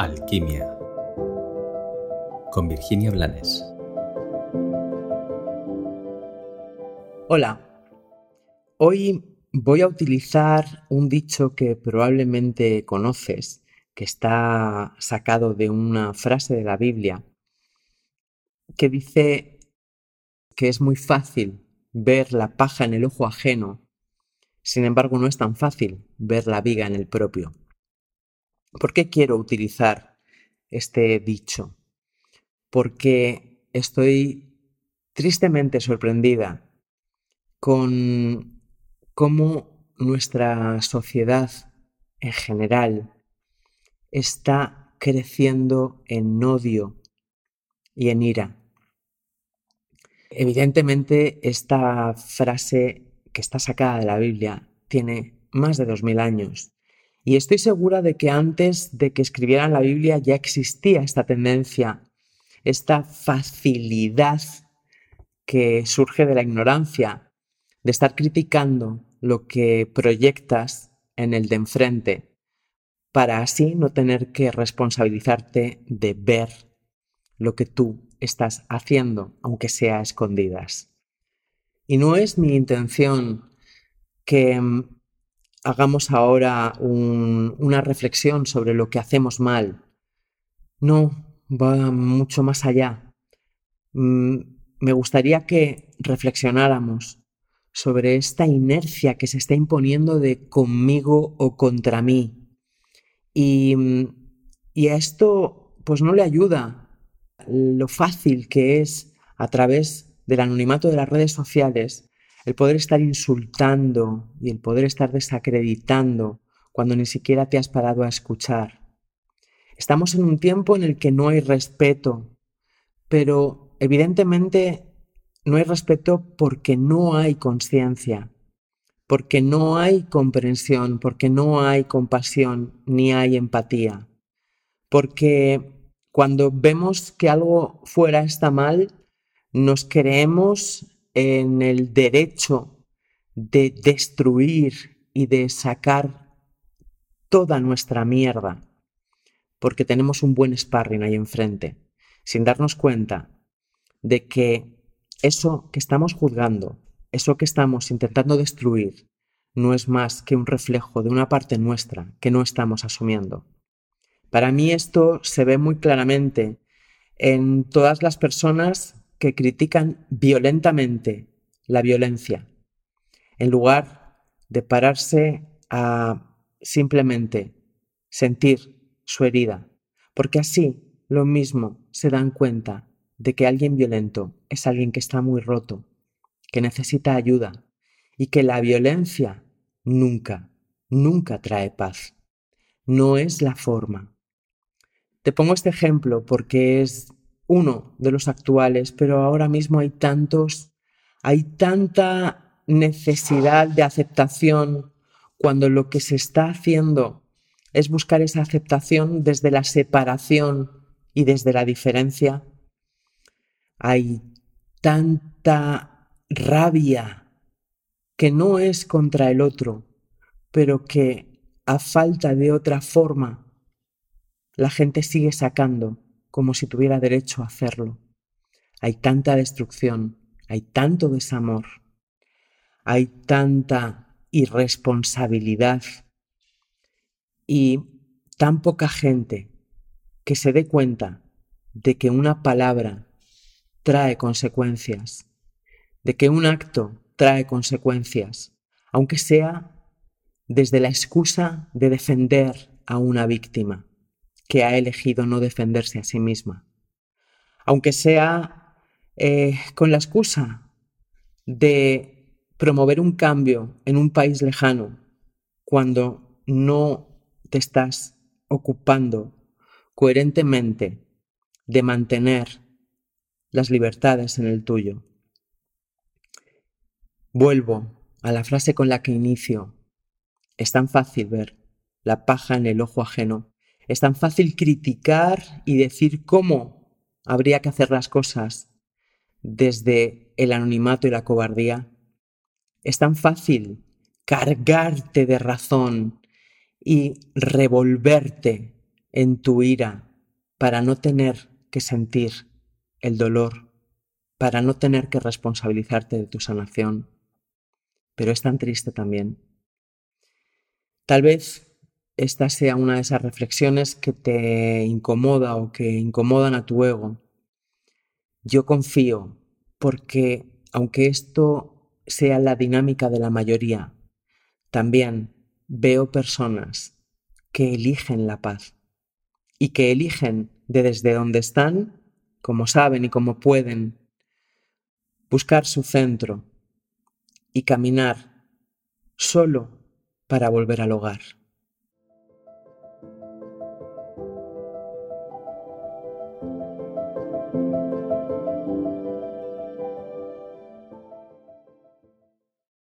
Alquimia con Virginia Blanes. Hola, hoy voy a utilizar un dicho que probablemente conoces, que está sacado de una frase de la Biblia, que dice que es muy fácil ver la paja en el ojo ajeno, sin embargo no es tan fácil ver la viga en el propio. ¿Por qué quiero utilizar este dicho? Porque estoy tristemente sorprendida con cómo nuestra sociedad en general está creciendo en odio y en ira. Evidentemente, esta frase que está sacada de la Biblia tiene más de dos mil años y estoy segura de que antes de que escribieran la Biblia ya existía esta tendencia, esta facilidad que surge de la ignorancia, de estar criticando lo que proyectas en el de enfrente, para así no tener que responsabilizarte de ver lo que tú estás haciendo, aunque sea a escondidas. Y no es mi intención que mm, hagamos ahora una reflexión sobre lo que hacemos mal. No, va mucho más allá. Mm, me gustaría que reflexionáramos sobre esta inercia que se está imponiendo de conmigo o contra mí. Y, y a esto pues no le ayuda lo fácil que es a través del anonimato de las redes sociales el poder estar insultando y el poder estar desacreditando cuando ni siquiera te has parado a escuchar. Estamos en un tiempo en el que no hay respeto, pero evidentemente no hay respeto porque no hay conciencia, porque no hay comprensión, porque no hay compasión ni hay empatía, porque cuando vemos que algo fuera está mal, nos creemos en el derecho de destruir y de sacar toda nuestra mierda, porque tenemos un buen sparring ahí enfrente, sin darnos cuenta de que eso que estamos juzgando, eso que estamos intentando destruir, no es más que un reflejo de una parte nuestra que no estamos asumiendo. Para mí esto se ve muy claramente en todas las personas que critican violentamente la violencia, en lugar de pararse a simplemente sentir su herida, porque así lo mismo se dan cuenta de que alguien violento es alguien que está muy roto, que necesita ayuda y que la violencia nunca, nunca trae paz. No es la forma. Te pongo este ejemplo porque es uno de los actuales, pero ahora mismo hay tantos, hay tanta necesidad de aceptación cuando lo que se está haciendo es buscar esa aceptación desde la separación y desde la diferencia. Hay tanta rabia que no es contra el otro, pero que a falta de otra forma la gente sigue sacando como si tuviera derecho a hacerlo. Hay tanta destrucción, hay tanto desamor, hay tanta irresponsabilidad y tan poca gente que se dé cuenta de que una palabra trae consecuencias, de que un acto trae consecuencias, aunque sea desde la excusa de defender a una víctima que ha elegido no defenderse a sí misma. Aunque sea eh, con la excusa de promover un cambio en un país lejano cuando no te estás ocupando coherentemente de mantener las libertades en el tuyo. Vuelvo a la frase con la que inicio. Es tan fácil ver la paja en el ojo ajeno es tan fácil criticar y decir cómo habría que hacer las cosas desde el anonimato y la cobardía. Es tan fácil cargarte de razón y revolverte en tu ira para no tener que sentir el dolor, para no tener que responsabilizarte de tu sanación. Pero es tan triste también. Tal vez esta sea una de esas reflexiones que te incomoda o que incomodan a tu ego. Yo confío porque aunque esto sea la dinámica de la mayoría, también veo personas que eligen la paz y que eligen de desde donde están, como saben y como pueden, buscar su centro y caminar solo para volver al hogar.